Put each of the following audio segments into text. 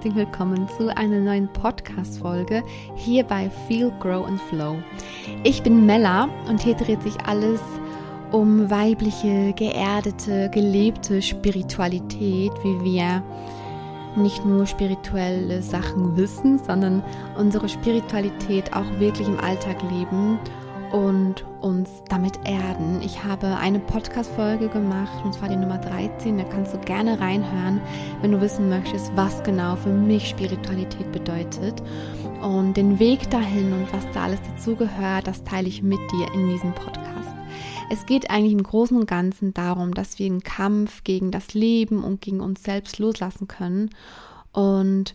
herzlich willkommen zu einer neuen Podcast-Folge hier bei Feel, Grow and Flow. Ich bin Mella und hier dreht sich alles um weibliche, geerdete, gelebte Spiritualität, wie wir nicht nur spirituelle Sachen wissen, sondern unsere Spiritualität auch wirklich im Alltag leben und uns damit erden. Ich habe eine Podcast-Folge gemacht, und zwar die Nummer 13. Da kannst du gerne reinhören, wenn du wissen möchtest, was genau für mich Spiritualität bedeutet. Und den Weg dahin und was da alles dazugehört, das teile ich mit dir in diesem Podcast. Es geht eigentlich im Großen und Ganzen darum, dass wir den Kampf gegen das Leben und gegen uns selbst loslassen können und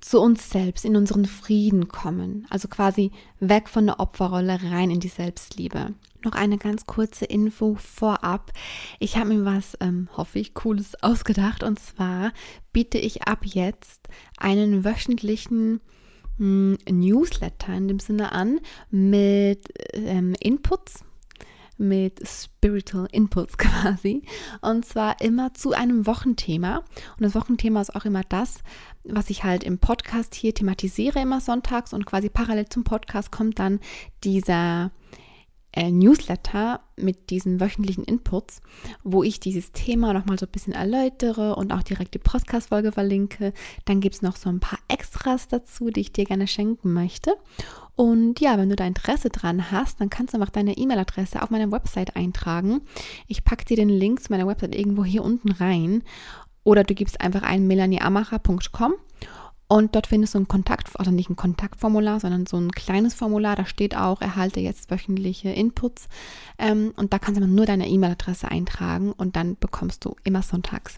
zu uns selbst, in unseren Frieden kommen. Also quasi weg von der Opferrolle rein in die Selbstliebe. Noch eine ganz kurze Info vorab. Ich habe mir was, ähm, hoffe ich, Cooles ausgedacht. Und zwar biete ich ab jetzt einen wöchentlichen mh, hm, Newsletter in dem Sinne an mit ähm, Inputs mit Spiritual Inputs quasi. Und zwar immer zu einem Wochenthema. Und das Wochenthema ist auch immer das, was ich halt im Podcast hier thematisiere, immer sonntags. Und quasi parallel zum Podcast kommt dann dieser äh, Newsletter mit diesen wöchentlichen Inputs, wo ich dieses Thema nochmal so ein bisschen erläutere und auch direkt die Podcast-Folge verlinke. Dann gibt es noch so ein paar Extras dazu, die ich dir gerne schenken möchte. Und ja, wenn du da Interesse dran hast, dann kannst du einfach deine E-Mail-Adresse auf meiner Website eintragen. Ich packe dir den Link zu meiner Website irgendwo hier unten rein. Oder du gibst einfach ein melanieamacher.com und dort findest du ein Kontakt, also nicht ein Kontaktformular, sondern so ein kleines Formular. Da steht auch, erhalte jetzt wöchentliche Inputs. Ähm, und da kannst du nur deine E-Mail-Adresse eintragen und dann bekommst du immer sonntags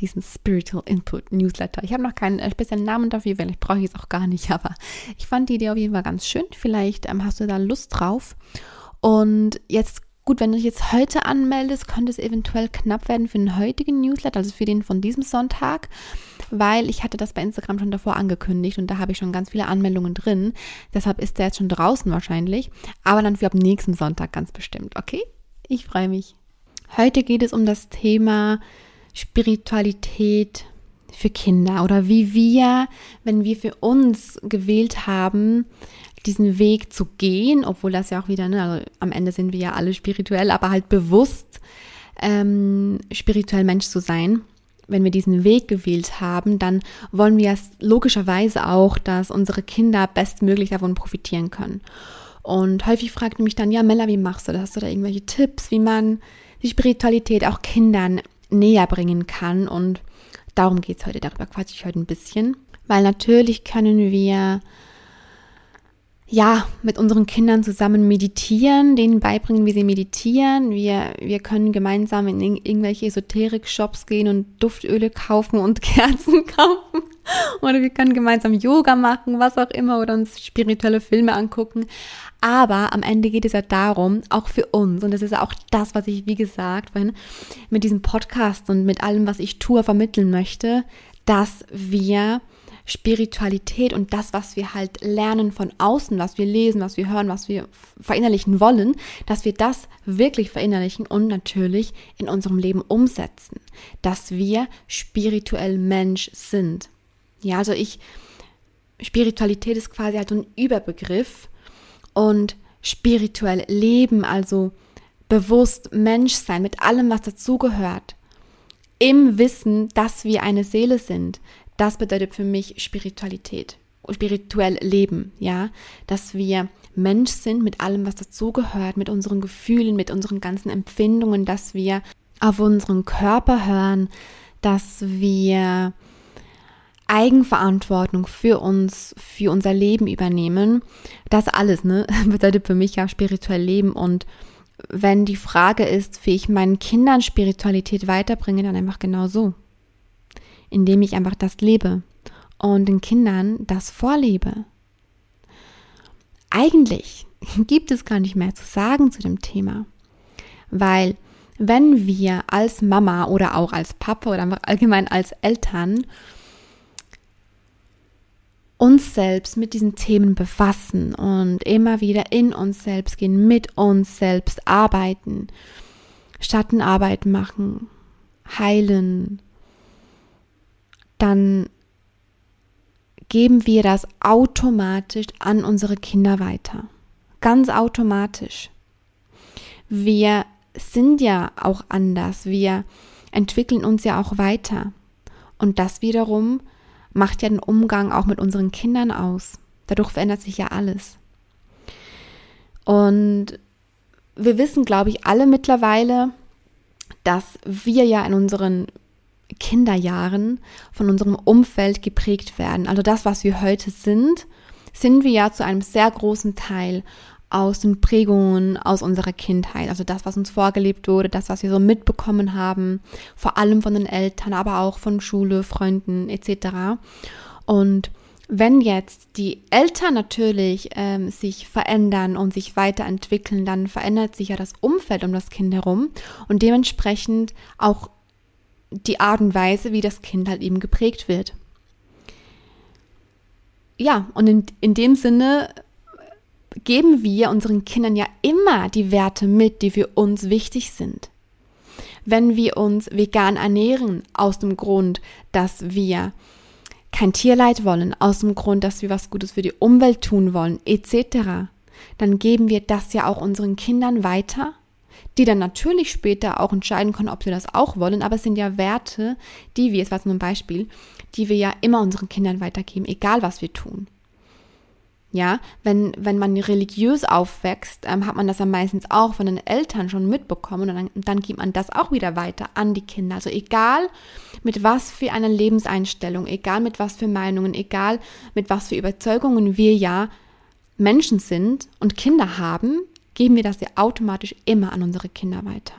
diesen Spiritual Input Newsletter. Ich habe noch keinen äh, speziellen Namen dafür, weil ich brauche es auch gar nicht, aber ich fand die Idee auf jeden Fall ganz schön. Vielleicht ähm, hast du da Lust drauf. Und jetzt Gut, wenn du dich jetzt heute anmeldest, könnte es eventuell knapp werden für den heutigen Newsletter, also für den von diesem Sonntag weil ich hatte das bei Instagram schon davor angekündigt und da habe ich schon ganz viele Anmeldungen drin. Deshalb ist der jetzt schon draußen wahrscheinlich, aber dann für ab nächsten Sonntag ganz bestimmt, okay? Ich freue mich. Heute geht es um das Thema Spiritualität für Kinder oder wie wir, wenn wir für uns gewählt haben, diesen Weg zu gehen, obwohl das ja auch wieder, ne, also am Ende sind wir ja alle spirituell, aber halt bewusst ähm, spirituell Mensch zu sein, wenn wir diesen Weg gewählt haben, dann wollen wir logischerweise auch, dass unsere Kinder bestmöglich davon profitieren können. Und häufig fragt mich dann, ja, Mella, wie machst du das? Hast du da irgendwelche Tipps, wie man die Spiritualität auch Kindern näher bringen kann? Und darum geht es heute, darüber quatsche ich heute ein bisschen. Weil natürlich können wir ja, mit unseren Kindern zusammen meditieren, denen beibringen, wie sie meditieren. Wir, wir können gemeinsam in irgendwelche Esoterik-Shops gehen und Duftöle kaufen und Kerzen kaufen. Oder wir können gemeinsam Yoga machen, was auch immer, oder uns spirituelle Filme angucken. Aber am Ende geht es ja darum, auch für uns, und das ist auch das, was ich, wie gesagt, wenn, mit diesem Podcast und mit allem, was ich tue, vermitteln möchte, dass wir Spiritualität und das, was wir halt lernen von außen, was wir lesen, was wir hören, was wir verinnerlichen wollen, dass wir das wirklich verinnerlichen und natürlich in unserem Leben umsetzen, dass wir spirituell Mensch sind. Ja, also ich, Spiritualität ist quasi halt ein Überbegriff und spirituell leben, also bewusst Mensch sein mit allem, was dazugehört, im Wissen, dass wir eine Seele sind, das bedeutet für mich Spiritualität, spirituell leben, ja, dass wir Mensch sind mit allem, was dazugehört, mit unseren Gefühlen, mit unseren ganzen Empfindungen, dass wir auf unseren Körper hören, dass wir Eigenverantwortung für uns, für unser Leben übernehmen. Das alles, ne, bedeutet für mich ja spirituell leben. Und wenn die Frage ist, wie ich meinen Kindern Spiritualität weiterbringe, dann einfach genau so indem ich einfach das lebe und den Kindern das vorlebe. Eigentlich gibt es gar nicht mehr zu sagen zu dem Thema, weil wenn wir als Mama oder auch als Papa oder allgemein als Eltern uns selbst mit diesen Themen befassen und immer wieder in uns selbst gehen, mit uns selbst arbeiten, Schattenarbeit machen, heilen, dann geben wir das automatisch an unsere Kinder weiter. Ganz automatisch. Wir sind ja auch anders. Wir entwickeln uns ja auch weiter. Und das wiederum macht ja den Umgang auch mit unseren Kindern aus. Dadurch verändert sich ja alles. Und wir wissen, glaube ich, alle mittlerweile, dass wir ja in unseren Kinderjahren von unserem Umfeld geprägt werden. Also das, was wir heute sind, sind wir ja zu einem sehr großen Teil aus den Prägungen aus unserer Kindheit. Also das, was uns vorgelebt wurde, das, was wir so mitbekommen haben, vor allem von den Eltern, aber auch von Schule, Freunden etc. Und wenn jetzt die Eltern natürlich ähm, sich verändern und sich weiterentwickeln, dann verändert sich ja das Umfeld um das Kind herum und dementsprechend auch die Art und Weise, wie das Kind halt eben geprägt wird. Ja, und in, in dem Sinne geben wir unseren Kindern ja immer die Werte mit, die für uns wichtig sind. Wenn wir uns vegan ernähren, aus dem Grund, dass wir kein Tierleid wollen, aus dem Grund, dass wir was Gutes für die Umwelt tun wollen, etc., dann geben wir das ja auch unseren Kindern weiter, die dann natürlich später auch entscheiden können, ob sie das auch wollen, aber es sind ja Werte, die wir, jetzt war nur ein Beispiel, die wir ja immer unseren Kindern weitergeben, egal was wir tun. Ja, wenn, wenn man religiös aufwächst, ähm, hat man das ja meistens auch von den Eltern schon mitbekommen und dann, dann gibt man das auch wieder weiter an die Kinder. Also egal mit was für einer Lebenseinstellung, egal mit was für Meinungen, egal mit was für Überzeugungen wir ja Menschen sind und Kinder haben, geben wir das ja automatisch immer an unsere Kinder weiter.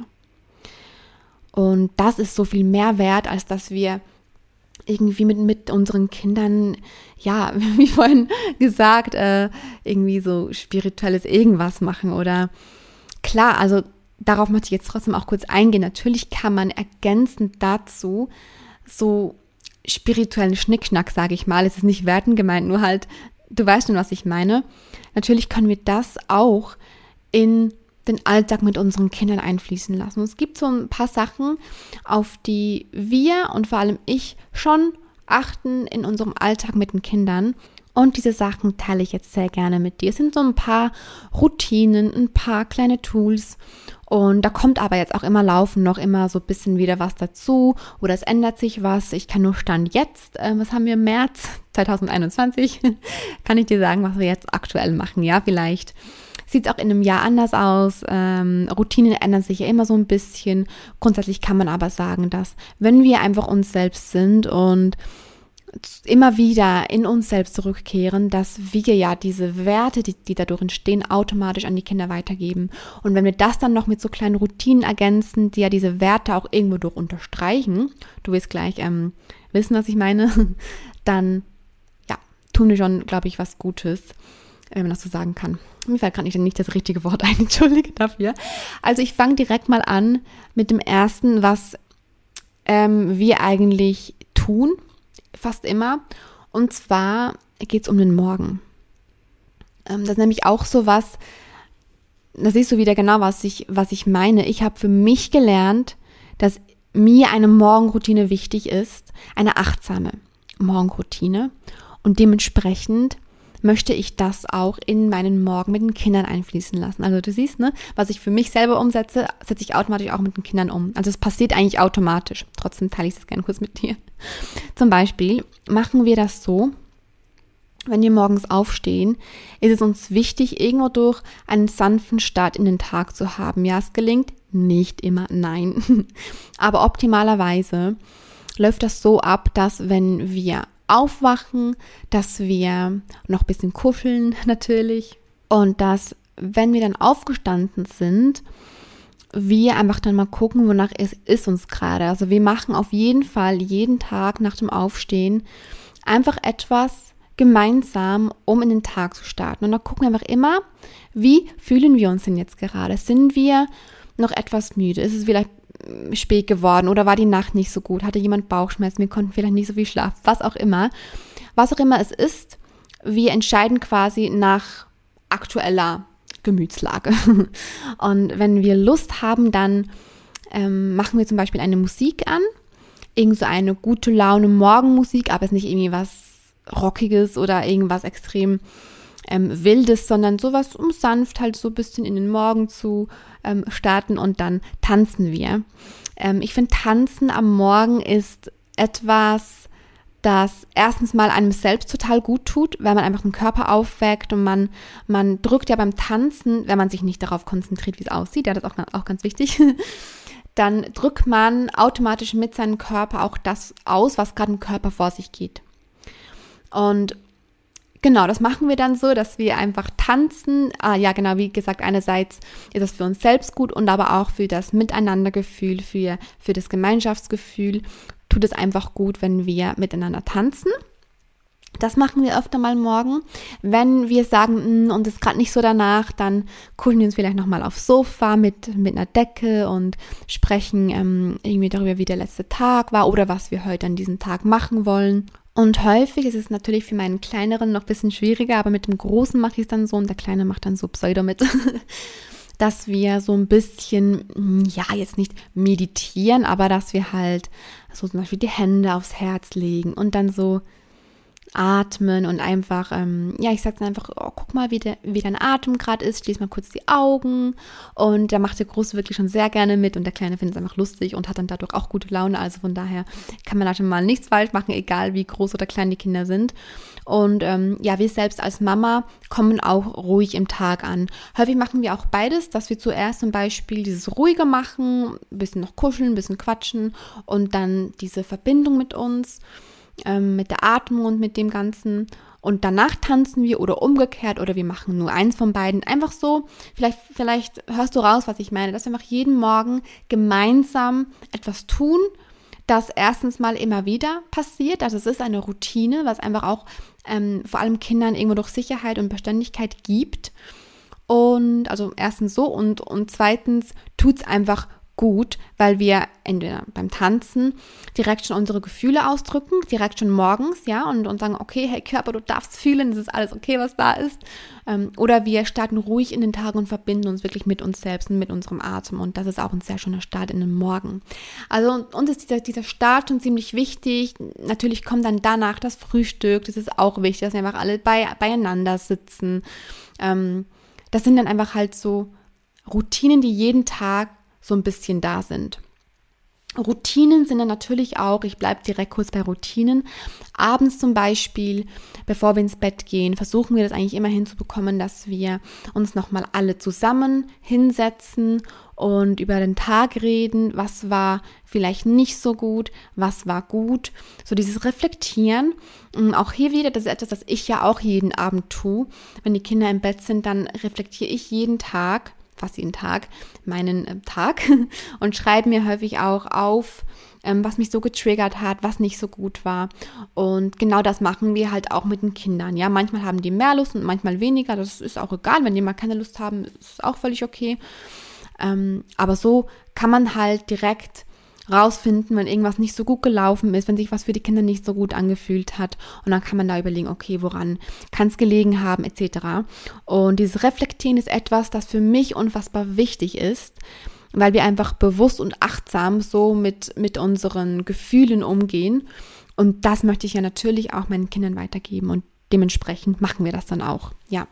Und das ist so viel mehr wert, als dass wir irgendwie mit, mit unseren Kindern, ja, wie vorhin gesagt, äh, irgendwie so spirituelles irgendwas machen oder klar, also darauf möchte ich jetzt trotzdem auch kurz eingehen. Natürlich kann man ergänzend dazu so spirituellen Schnickschnack, sage ich mal, es ist nicht werten gemeint, nur halt, du weißt schon, was ich meine. Natürlich können wir das auch in den Alltag mit unseren Kindern einfließen lassen. Es gibt so ein paar Sachen, auf die wir und vor allem ich schon achten in unserem Alltag mit den Kindern. Und diese Sachen teile ich jetzt sehr gerne mit dir. Es sind so ein paar Routinen, ein paar kleine Tools. Und da kommt aber jetzt auch immer laufen noch immer so ein bisschen wieder was dazu oder es ändert sich was. Ich kann nur Stand jetzt, äh, was haben wir im März 2021, kann ich dir sagen, was wir jetzt aktuell machen. Ja, vielleicht sieht es auch in einem Jahr anders aus. Ähm, Routinen ändern sich ja immer so ein bisschen. Grundsätzlich kann man aber sagen, dass wenn wir einfach uns selbst sind und immer wieder in uns selbst zurückkehren, dass wir ja diese Werte, die, die dadurch entstehen, automatisch an die Kinder weitergeben. Und wenn wir das dann noch mit so kleinen Routinen ergänzen, die ja diese Werte auch irgendwo durch unterstreichen, du wirst gleich ähm, wissen, was ich meine, dann ja, tun wir schon, glaube ich, was Gutes, wenn man das so sagen kann. Mir fällt gerade nicht, das richtige Wort ein, entschuldige dafür. Also ich fange direkt mal an mit dem ersten, was ähm, wir eigentlich tun, fast immer. Und zwar geht es um den Morgen. Ähm, das ist nämlich auch so was, da siehst du wieder genau, was ich, was ich meine. Ich habe für mich gelernt, dass mir eine Morgenroutine wichtig ist, eine achtsame Morgenroutine. Und dementsprechend möchte ich das auch in meinen Morgen mit den Kindern einfließen lassen. Also du siehst, ne, was ich für mich selber umsetze, setze ich automatisch auch mit den Kindern um. Also es passiert eigentlich automatisch. Trotzdem teile ich es gerne kurz mit dir. Zum Beispiel machen wir das so, wenn wir morgens aufstehen, ist es uns wichtig, irgendwo durch einen sanften Start in den Tag zu haben. Ja, es gelingt nicht immer, nein. Aber optimalerweise läuft das so ab, dass wenn wir aufwachen, dass wir noch ein bisschen kuscheln natürlich und dass, wenn wir dann aufgestanden sind, wir einfach dann mal gucken, wonach es ist uns gerade. Also wir machen auf jeden Fall jeden Tag nach dem Aufstehen einfach etwas gemeinsam, um in den Tag zu starten. Und da gucken wir einfach immer, wie fühlen wir uns denn jetzt gerade? Sind wir noch etwas müde? Ist es vielleicht spät geworden oder war die Nacht nicht so gut, hatte jemand Bauchschmerzen, wir konnten vielleicht nicht so viel schlafen, was auch immer. Was auch immer es ist, wir entscheiden quasi nach aktueller Gemütslage. Und wenn wir Lust haben, dann ähm, machen wir zum Beispiel eine Musik an, irgend so eine gute Laune Morgenmusik, aber es ist nicht irgendwie was Rockiges oder irgendwas extrem ähm, Wildes, sondern sowas, um sanft halt so ein bisschen in den Morgen zu ähm, starten und dann tanzen wir. Ähm, ich finde, Tanzen am Morgen ist etwas, das erstens mal einem selbst total gut tut, weil man einfach den Körper aufweckt und man, man drückt ja beim Tanzen, wenn man sich nicht darauf konzentriert, wie es aussieht, ja, das ist auch, auch ganz wichtig, dann drückt man automatisch mit seinem Körper auch das aus, was gerade im Körper vor sich geht. Und genau, das machen wir dann so, dass wir einfach tanzen. Ah, ja, genau, wie gesagt, einerseits ist das für uns selbst gut und aber auch für das Miteinandergefühl, für, für das Gemeinschaftsgefühl tut es einfach gut, wenn wir miteinander tanzen. Das machen wir öfter mal morgen. Wenn wir sagen, mm, und es ist gerade nicht so danach, dann kuscheln wir uns vielleicht nochmal aufs Sofa mit, mit einer Decke und sprechen ähm, irgendwie darüber, wie der letzte Tag war oder was wir heute an diesem Tag machen wollen. Und häufig ist es natürlich für meinen Kleineren noch ein bisschen schwieriger, aber mit dem Großen mache ich es dann so und der Kleine macht dann so Pseudo mit. dass wir so ein bisschen, hm, ja, jetzt nicht meditieren, aber dass wir halt so zum Beispiel die Hände aufs Herz legen und dann so atmen und einfach, ähm, ja, ich sag's einfach, oh, guck mal, wie, der, wie dein Atem gerade ist, schließ mal kurz die Augen. Und da macht der Große wirklich schon sehr gerne mit und der Kleine findet es einfach lustig und hat dann dadurch auch gute Laune, also von daher kann man da schon mal nichts falsch machen, egal wie groß oder klein die Kinder sind. Und ähm, ja, wir selbst als Mama kommen auch ruhig im Tag an. Häufig machen wir auch beides, dass wir zuerst zum Beispiel dieses ruhige machen, ein bisschen noch kuscheln, ein bisschen quatschen und dann diese Verbindung mit uns ähm, mit der Atmung und mit dem Ganzen. Und danach tanzen wir oder umgekehrt oder wir machen nur eins von beiden. Einfach so, vielleicht, vielleicht hörst du raus, was ich meine, dass wir einfach jeden Morgen gemeinsam etwas tun, das erstens mal immer wieder passiert. Also es ist eine Routine, was einfach auch ähm, vor allem Kindern irgendwo durch Sicherheit und Beständigkeit gibt. Und also erstens so und, und zweitens tut es einfach gut, weil wir entweder beim Tanzen direkt schon unsere Gefühle ausdrücken, direkt schon morgens, ja, und, und sagen, okay, hey Körper, du darfst fühlen, es ist alles okay, was da ist. Ähm, oder wir starten ruhig in den Tag und verbinden uns wirklich mit uns selbst und mit unserem Atem. Und das ist auch ein sehr schöner Start in den Morgen. Also uns ist dieser, dieser Start schon ziemlich wichtig. Natürlich kommt dann danach das Frühstück, das ist auch wichtig, dass wir einfach alle bei, beieinander sitzen. Ähm, das sind dann einfach halt so Routinen, die jeden Tag so ein bisschen da sind. Routinen sind dann natürlich auch, ich bleibe direkt kurz bei Routinen. Abends zum Beispiel, bevor wir ins Bett gehen, versuchen wir das eigentlich immer hinzubekommen, dass wir uns nochmal alle zusammen hinsetzen und über den Tag reden, was war vielleicht nicht so gut, was war gut. So dieses Reflektieren. Und auch hier wieder, das ist etwas, das ich ja auch jeden Abend tue. Wenn die Kinder im Bett sind, dann reflektiere ich jeden Tag fast jeden Tag meinen äh, Tag und schreibe mir häufig auch auf, ähm, was mich so getriggert hat, was nicht so gut war. Und genau das machen wir halt auch mit den Kindern. Ja, manchmal haben die mehr Lust und manchmal weniger. Das ist auch egal. Wenn die mal keine Lust haben, ist auch völlig okay. Ähm, aber so kann man halt direkt rausfinden, wenn irgendwas nicht so gut gelaufen ist, wenn sich was für die Kinder nicht so gut angefühlt hat. Und dann kann man da überlegen, okay, woran kann es gelegen haben, etc. Und dieses Reflektieren ist etwas, das für mich unfassbar wichtig ist, weil wir einfach bewusst und achtsam so mit, mit unseren Gefühlen umgehen. Und das möchte ich ja natürlich auch meinen Kindern weitergeben. Und dementsprechend machen wir das dann auch. Ja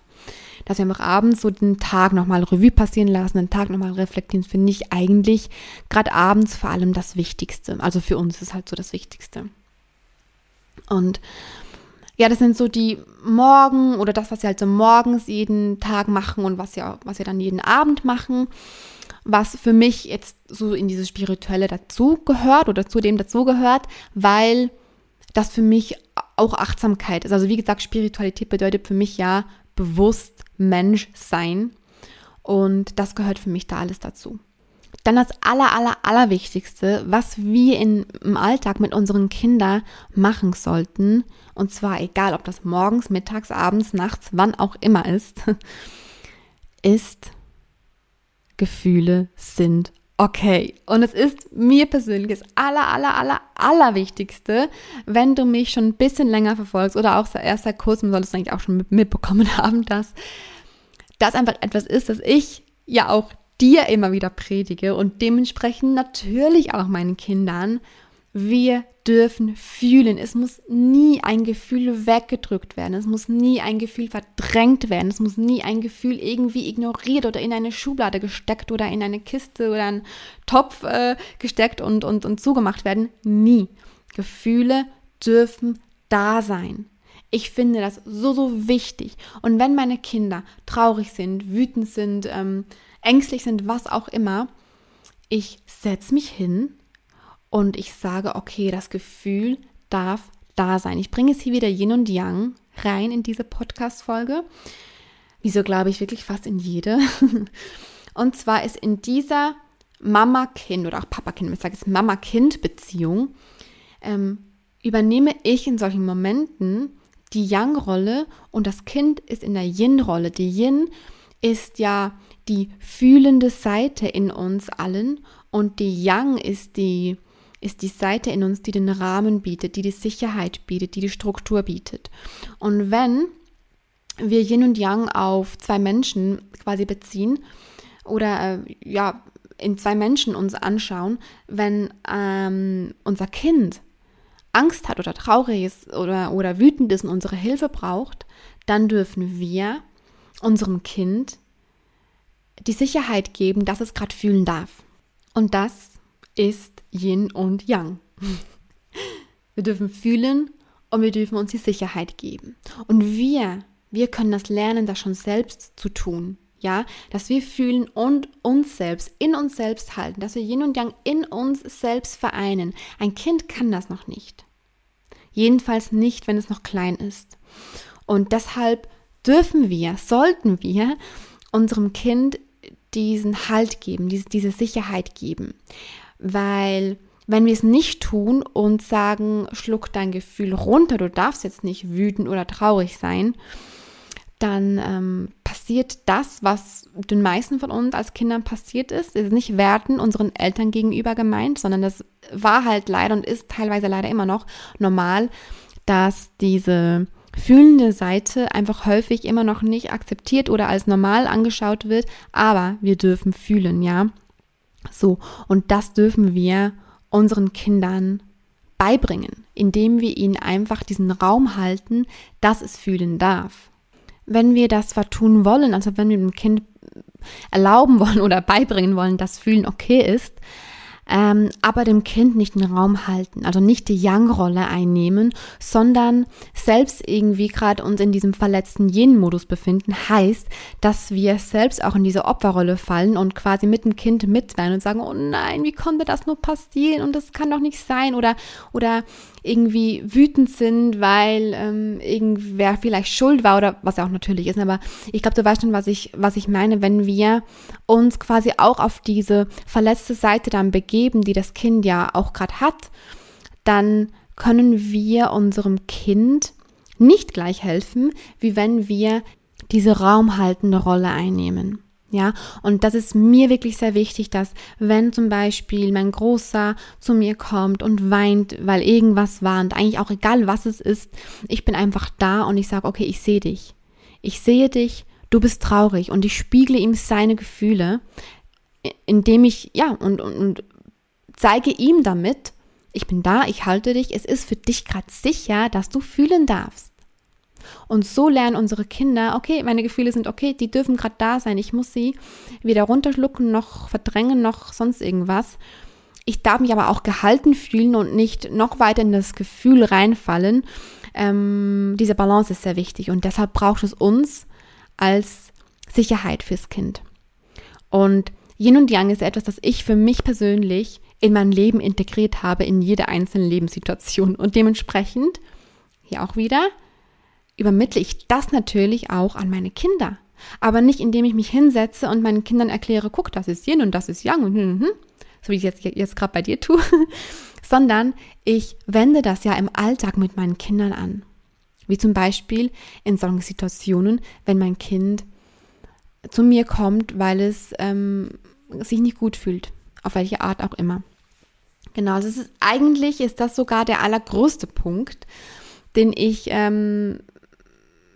dass wir einfach abends so den Tag nochmal Revue passieren lassen, den Tag nochmal reflektieren, finde ich eigentlich gerade abends vor allem das Wichtigste. Also für uns ist halt so das Wichtigste. Und ja, das sind so die Morgen oder das, was wir halt so morgens jeden Tag machen und was wir, was wir dann jeden Abend machen, was für mich jetzt so in diese Spirituelle dazu gehört oder zu dem dazu weil das für mich auch Achtsamkeit ist. Also wie gesagt, Spiritualität bedeutet für mich ja bewusst Mensch sein. Und das gehört für mich da alles dazu. Dann das aller, aller, allerwichtigste, was wir in, im Alltag mit unseren Kindern machen sollten, und zwar egal, ob das morgens, mittags, abends, nachts, wann auch immer ist, ist, Gefühle sind okay. Und es ist mir persönlich das aller, aller, aller, allerwichtigste, wenn du mich schon ein bisschen länger verfolgst oder auch erst seit kurzem solltest du eigentlich auch schon mitbekommen haben, dass das einfach etwas ist, das ich ja auch dir immer wieder predige und dementsprechend natürlich auch meinen Kindern. Wir dürfen fühlen. Es muss nie ein Gefühl weggedrückt werden. Es muss nie ein Gefühl verdrängt werden. Es muss nie ein Gefühl irgendwie ignoriert oder in eine Schublade gesteckt oder in eine Kiste oder einen Topf äh, gesteckt und, und, und zugemacht werden. Nie. Gefühle dürfen da sein. Ich finde das so, so wichtig. Und wenn meine Kinder traurig sind, wütend sind, ähm, ängstlich sind, was auch immer, ich setze mich hin und ich sage, okay, das Gefühl darf da sein. Ich bringe es hier wieder Yin und Yang rein in diese Podcast-Folge. Wieso glaube ich wirklich fast in jede? Und zwar ist in dieser Mama-Kind oder auch Papa-Kind, ich sage es Mama-Kind-Beziehung, ähm, übernehme ich in solchen Momenten die Yang-Rolle und das Kind ist in der Yin-Rolle. Die Yin ist ja die fühlende Seite in uns allen und die Yang ist die ist die Seite in uns, die den Rahmen bietet, die die Sicherheit bietet, die die Struktur bietet. Und wenn wir Yin und Yang auf zwei Menschen quasi beziehen oder äh, ja in zwei Menschen uns anschauen, wenn ähm, unser Kind Angst hat oder traurig ist oder, oder wütend ist und unsere Hilfe braucht, dann dürfen wir unserem Kind die Sicherheit geben, dass es gerade fühlen darf. Und das ist Yin und Yang. Wir dürfen fühlen und wir dürfen uns die Sicherheit geben. Und wir, wir können das lernen, das schon selbst zu tun. Ja, dass wir fühlen und uns selbst, in uns selbst halten, dass wir Yin und Yang in uns selbst vereinen. Ein Kind kann das noch nicht. Jedenfalls nicht, wenn es noch klein ist. Und deshalb dürfen wir, sollten wir unserem Kind diesen Halt geben, diese, diese Sicherheit geben. Weil wenn wir es nicht tun und sagen, schluck dein Gefühl runter, du darfst jetzt nicht wütend oder traurig sein, dann ähm, passiert das, was den meisten von uns als Kindern passiert ist. Es ist nicht Werten unseren Eltern gegenüber gemeint, sondern das war halt leider und ist teilweise leider immer noch normal, dass diese fühlende Seite einfach häufig immer noch nicht akzeptiert oder als normal angeschaut wird, aber wir dürfen fühlen, ja. So, und das dürfen wir unseren Kindern beibringen, indem wir ihnen einfach diesen Raum halten, dass es fühlen darf. Wenn wir das vertun wollen, also wenn wir dem Kind erlauben wollen oder beibringen wollen, dass Fühlen okay ist, ähm, aber dem Kind nicht den Raum halten, also nicht die Yang-Rolle einnehmen, sondern selbst irgendwie gerade uns in diesem verletzten Yin-Modus befinden, heißt, dass wir selbst auch in diese Opferrolle fallen und quasi mit dem Kind mitweinen und sagen, oh nein, wie konnte das nur passieren und das kann doch nicht sein oder, oder irgendwie wütend sind, weil ähm, irgendwer vielleicht schuld war oder was ja auch natürlich ist. Aber ich glaube, du weißt schon, was ich, was ich meine, wenn wir uns quasi auch auf diese verletzte Seite dann begeben, die das Kind ja auch gerade hat, dann können wir unserem Kind nicht gleich helfen, wie wenn wir diese raumhaltende Rolle einnehmen. Ja, und das ist mir wirklich sehr wichtig, dass wenn zum Beispiel mein Großer zu mir kommt und weint, weil irgendwas war und eigentlich auch egal was es ist, ich bin einfach da und ich sage, okay, ich sehe dich. Ich sehe dich, du bist traurig und ich spiegle ihm seine Gefühle, indem ich, ja, und, und, und zeige ihm damit, ich bin da, ich halte dich, es ist für dich gerade sicher, dass du fühlen darfst. Und so lernen unsere Kinder, okay, meine Gefühle sind okay, die dürfen gerade da sein. Ich muss sie weder runterschlucken noch verdrängen noch sonst irgendwas. Ich darf mich aber auch gehalten fühlen und nicht noch weiter in das Gefühl reinfallen. Ähm, diese Balance ist sehr wichtig und deshalb braucht es uns als Sicherheit fürs Kind. Und Yin und Yang ist etwas, das ich für mich persönlich in mein Leben integriert habe, in jede einzelne Lebenssituation. Und dementsprechend, hier auch wieder, übermittle ich das natürlich auch an meine Kinder. Aber nicht, indem ich mich hinsetze und meinen Kindern erkläre, guck, das ist Yin und das ist Yang hm, hm, hm, so wie ich jetzt, jetzt gerade bei dir tue, sondern ich wende das ja im Alltag mit meinen Kindern an. Wie zum Beispiel in solchen Situationen, wenn mein Kind zu mir kommt, weil es ähm, sich nicht gut fühlt, auf welche Art auch immer. Genau, also ist, eigentlich ist das sogar der allergrößte Punkt, den ich ähm,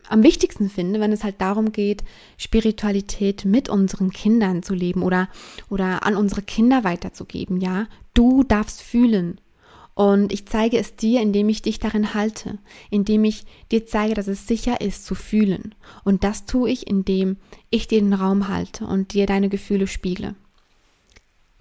am wichtigsten finde, wenn es halt darum geht, Spiritualität mit unseren Kindern zu leben oder, oder an unsere Kinder weiterzugeben, ja. Du darfst fühlen. Und ich zeige es dir, indem ich dich darin halte, indem ich dir zeige, dass es sicher ist zu fühlen. Und das tue ich, indem ich dir den Raum halte und dir deine Gefühle spiegle.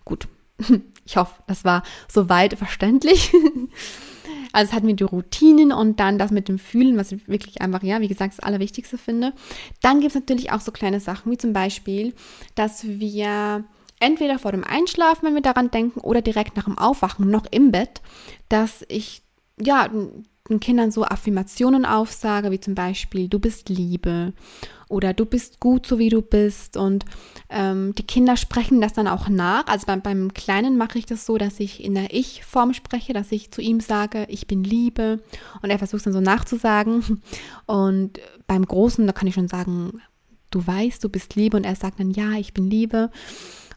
Gut, ich hoffe, das war soweit verständlich. Also es hatten wir die Routinen und dann das mit dem Fühlen, was ich wirklich einfach, ja, wie gesagt, das Allerwichtigste finde. Dann gibt es natürlich auch so kleine Sachen, wie zum Beispiel, dass wir entweder vor dem Einschlafen, wenn wir daran denken, oder direkt nach dem Aufwachen, noch im Bett, dass ich ja den Kindern so Affirmationen aufsage, wie zum Beispiel, du bist Liebe oder du bist gut, so wie du bist. Und ähm, die Kinder sprechen das dann auch nach. Also beim, beim Kleinen mache ich das so, dass ich in der Ich-Form spreche, dass ich zu ihm sage, ich bin Liebe. Und er versucht dann so nachzusagen. Und beim Großen, da kann ich schon sagen, du weißt, du bist Liebe. Und er sagt dann, ja, ich bin Liebe.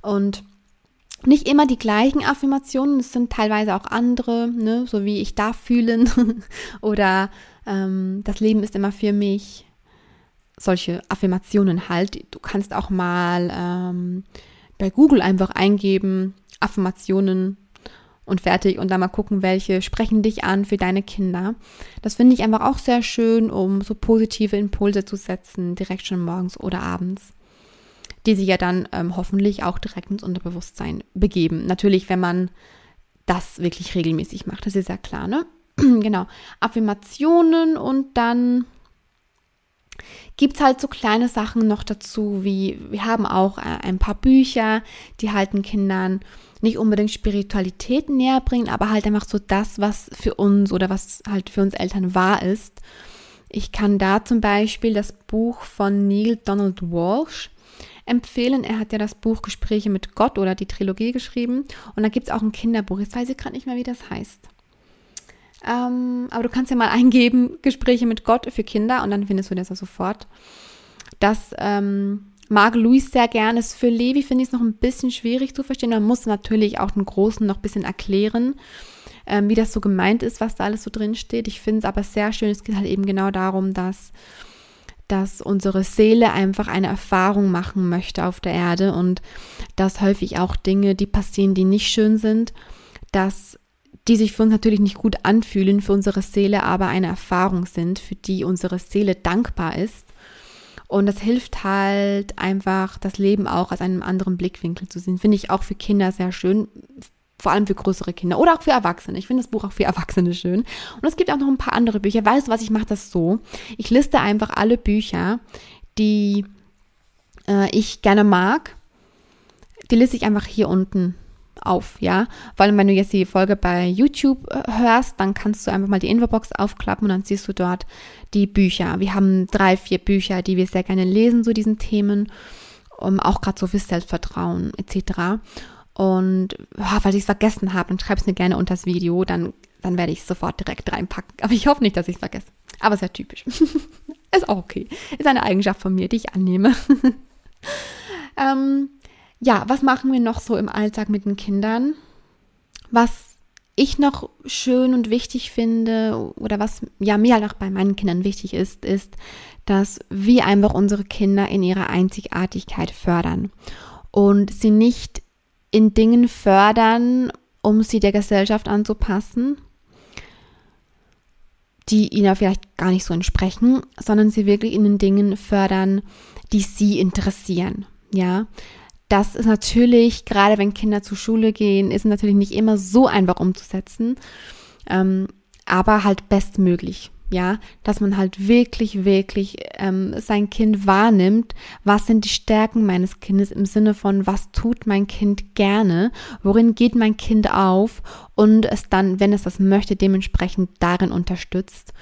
Und nicht immer die gleichen Affirmationen, es sind teilweise auch andere, ne? so wie ich darf fühlen oder ähm, das Leben ist immer für mich. Solche Affirmationen halt. Du kannst auch mal ähm, bei Google einfach eingeben, Affirmationen und fertig und dann mal gucken, welche sprechen dich an für deine Kinder. Das finde ich einfach auch sehr schön, um so positive Impulse zu setzen, direkt schon morgens oder abends die sich ja dann ähm, hoffentlich auch direkt ins Unterbewusstsein begeben. Natürlich, wenn man das wirklich regelmäßig macht, das ist ja klar, ne? genau. Affirmationen und dann gibt es halt so kleine Sachen noch dazu, wie wir haben auch äh, ein paar Bücher, die halten Kindern nicht unbedingt Spiritualität näher bringen, aber halt einfach so das, was für uns oder was halt für uns Eltern wahr ist. Ich kann da zum Beispiel das Buch von Neil Donald Walsh empfehlen. Er hat ja das Buch Gespräche mit Gott oder die Trilogie geschrieben. Und da gibt es auch ein Kinderbuch. Jetzt weiß ich gerade nicht mehr, wie das heißt. Ähm, aber du kannst ja mal eingeben, Gespräche mit Gott für Kinder und dann findest du das ja sofort. Das ähm, mag Luis sehr gerne. Für Levi finde ich es noch ein bisschen schwierig zu verstehen. Man muss natürlich auch den Großen noch ein bisschen erklären, ähm, wie das so gemeint ist, was da alles so drin steht. Ich finde es aber sehr schön. Es geht halt eben genau darum, dass dass unsere Seele einfach eine Erfahrung machen möchte auf der Erde und dass häufig auch Dinge, die passieren, die nicht schön sind, dass die sich für uns natürlich nicht gut anfühlen, für unsere Seele aber eine Erfahrung sind, für die unsere Seele dankbar ist. Und das hilft halt einfach, das Leben auch aus einem anderen Blickwinkel zu sehen. Finde ich auch für Kinder sehr schön vor allem für größere Kinder oder auch für Erwachsene. Ich finde das Buch auch für Erwachsene schön. Und es gibt auch noch ein paar andere Bücher. Weißt du was, ich mache das so. Ich liste einfach alle Bücher, die äh, ich gerne mag. Die liste ich einfach hier unten auf, ja. Vor allem, wenn du jetzt die Folge bei YouTube äh, hörst, dann kannst du einfach mal die Infobox aufklappen und dann siehst du dort die Bücher. Wir haben drei, vier Bücher, die wir sehr gerne lesen zu diesen Themen. Um, auch gerade so für Selbstvertrauen etc. Und oh, falls ich es vergessen habe, dann schreib es mir gerne unter das Video, dann, dann werde ich es sofort direkt reinpacken. Aber ich hoffe nicht, dass ich es vergesse. Aber ist ja typisch. ist auch okay. Ist eine Eigenschaft von mir, die ich annehme. ähm, ja, was machen wir noch so im Alltag mit den Kindern? Was ich noch schön und wichtig finde oder was ja mir halt auch bei meinen Kindern wichtig ist, ist, dass wir einfach unsere Kinder in ihrer Einzigartigkeit fördern und sie nicht in Dingen fördern, um sie der Gesellschaft anzupassen, die ihnen vielleicht gar nicht so entsprechen, sondern sie wirklich in den Dingen fördern, die sie interessieren. Ja, das ist natürlich, gerade wenn Kinder zur Schule gehen, ist natürlich nicht immer so einfach umzusetzen, ähm, aber halt bestmöglich ja, dass man halt wirklich, wirklich ähm, sein Kind wahrnimmt, was sind die Stärken meines Kindes im Sinne von, was tut mein Kind gerne, worin geht mein Kind auf und es dann, wenn es das möchte, dementsprechend darin unterstützt.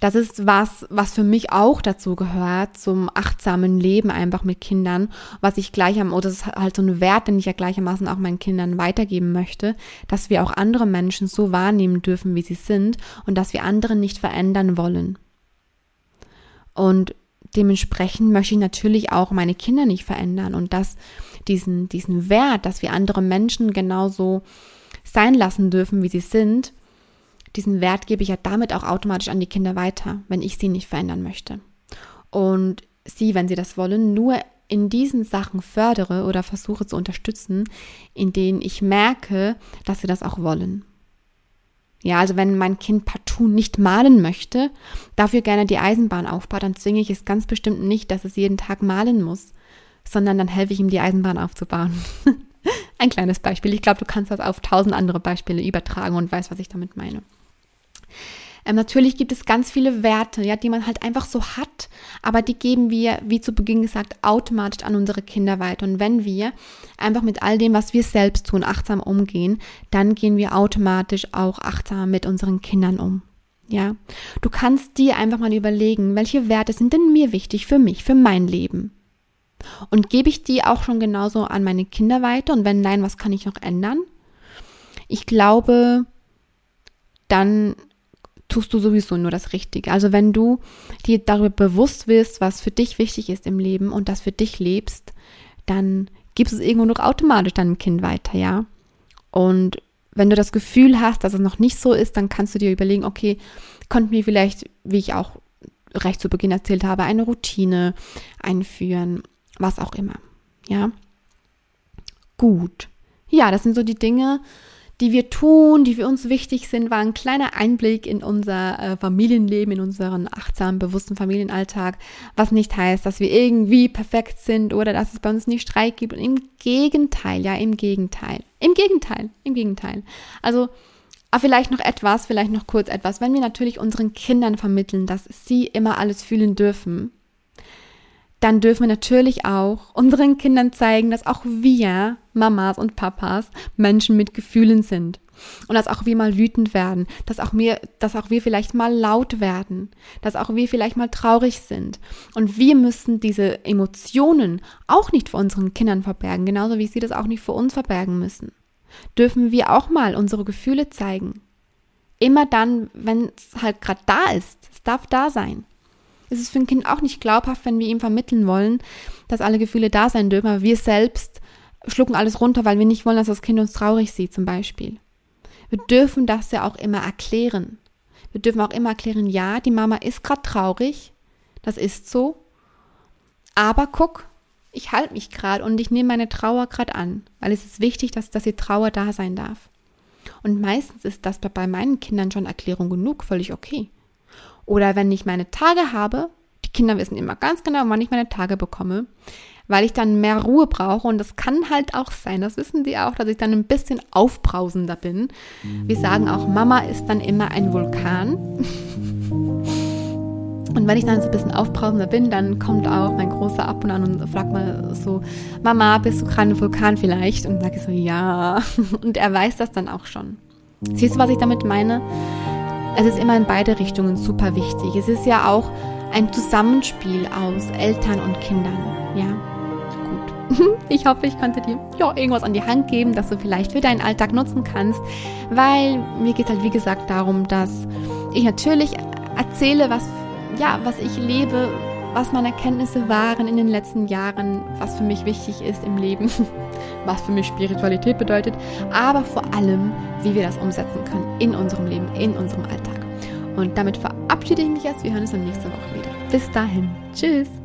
Das ist was, was für mich auch dazu gehört, zum achtsamen Leben einfach mit Kindern, was ich gleich am, oder das ist halt so ein Wert, den ich ja gleichermaßen auch meinen Kindern weitergeben möchte, dass wir auch andere Menschen so wahrnehmen dürfen, wie sie sind und dass wir andere nicht verändern wollen. Und dementsprechend möchte ich natürlich auch meine Kinder nicht verändern und dass diesen, diesen Wert, dass wir andere Menschen genauso sein lassen dürfen, wie sie sind, diesen Wert gebe ich ja damit auch automatisch an die Kinder weiter, wenn ich sie nicht verändern möchte. Und sie, wenn sie das wollen, nur in diesen Sachen fördere oder versuche zu unterstützen, in denen ich merke, dass sie das auch wollen. Ja, also wenn mein Kind partout nicht malen möchte, dafür gerne die Eisenbahn aufbaut, dann zwinge ich es ganz bestimmt nicht, dass es jeden Tag malen muss, sondern dann helfe ich ihm, die Eisenbahn aufzubauen. Ein kleines Beispiel. Ich glaube, du kannst das auf tausend andere Beispiele übertragen und weißt, was ich damit meine. Ähm, natürlich gibt es ganz viele Werte, ja, die man halt einfach so hat, aber die geben wir, wie zu Beginn gesagt, automatisch an unsere Kinder weiter. Und wenn wir einfach mit all dem, was wir selbst tun, achtsam umgehen, dann gehen wir automatisch auch achtsam mit unseren Kindern um. Ja, du kannst dir einfach mal überlegen, welche Werte sind denn mir wichtig für mich, für mein Leben? Und gebe ich die auch schon genauso an meine Kinder weiter? Und wenn nein, was kann ich noch ändern? Ich glaube, dann tust du sowieso nur das Richtige. Also wenn du dir darüber bewusst wirst, was für dich wichtig ist im Leben und das für dich lebst, dann gibst es irgendwo noch automatisch deinem Kind weiter, ja. Und wenn du das Gefühl hast, dass es noch nicht so ist, dann kannst du dir überlegen, okay, konnten wir vielleicht, wie ich auch recht zu Beginn erzählt habe, eine Routine einführen, was auch immer, ja. Gut. Ja, das sind so die Dinge, die wir tun, die für uns wichtig sind, war ein kleiner Einblick in unser äh, Familienleben, in unseren achtsamen, bewussten Familienalltag, was nicht heißt, dass wir irgendwie perfekt sind oder dass es bei uns nicht Streit gibt. Und im Gegenteil, ja, im Gegenteil. Im Gegenteil, im Gegenteil. Also, aber ah, vielleicht noch etwas, vielleicht noch kurz etwas. Wenn wir natürlich unseren Kindern vermitteln, dass sie immer alles fühlen dürfen, dann dürfen wir natürlich auch unseren Kindern zeigen, dass auch wir, Mamas und Papas, Menschen mit Gefühlen sind. Und dass auch wir mal wütend werden, dass auch wir, dass auch wir vielleicht mal laut werden, dass auch wir vielleicht mal traurig sind. Und wir müssen diese Emotionen auch nicht vor unseren Kindern verbergen, genauso wie sie das auch nicht vor uns verbergen müssen. Dürfen wir auch mal unsere Gefühle zeigen. Immer dann, wenn es halt gerade da ist. Es darf da sein ist es für ein Kind auch nicht glaubhaft, wenn wir ihm vermitteln wollen, dass alle Gefühle da sein dürfen, aber wir selbst schlucken alles runter, weil wir nicht wollen, dass das Kind uns traurig sieht, zum Beispiel. Wir dürfen das ja auch immer erklären. Wir dürfen auch immer erklären, ja, die Mama ist gerade traurig, das ist so, aber guck, ich halte mich gerade und ich nehme meine Trauer gerade an, weil es ist wichtig, dass, dass die Trauer da sein darf. Und meistens ist das bei meinen Kindern schon Erklärung genug, völlig okay. Oder wenn ich meine Tage habe, die Kinder wissen immer ganz genau, wann ich meine Tage bekomme, weil ich dann mehr Ruhe brauche. Und das kann halt auch sein, das wissen die auch, dass ich dann ein bisschen aufbrausender bin. Wir sagen auch, Mama ist dann immer ein Vulkan. Und wenn ich dann so ein bisschen aufbrausender bin, dann kommt auch mein Großer ab und an und fragt mal so, Mama, bist du gerade ein Vulkan vielleicht? Und sage ich so, ja. Und er weiß das dann auch schon. Siehst du, was ich damit meine? Es ist immer in beide Richtungen super wichtig. Es ist ja auch ein Zusammenspiel aus Eltern und Kindern. Ja, gut. Ich hoffe, ich konnte dir ja, irgendwas an die Hand geben, das du vielleicht für deinen Alltag nutzen kannst, weil mir geht halt wie gesagt darum, dass ich natürlich erzähle, was ja, was ich lebe, was meine Erkenntnisse waren in den letzten Jahren, was für mich wichtig ist im Leben, was für mich Spiritualität bedeutet, aber vor allem, wie wir das umsetzen können in unserem Leben, in unserem Alltag. Und damit verabschiede ich mich jetzt. Wir hören uns dann nächste Woche wieder. Bis dahin. Tschüss.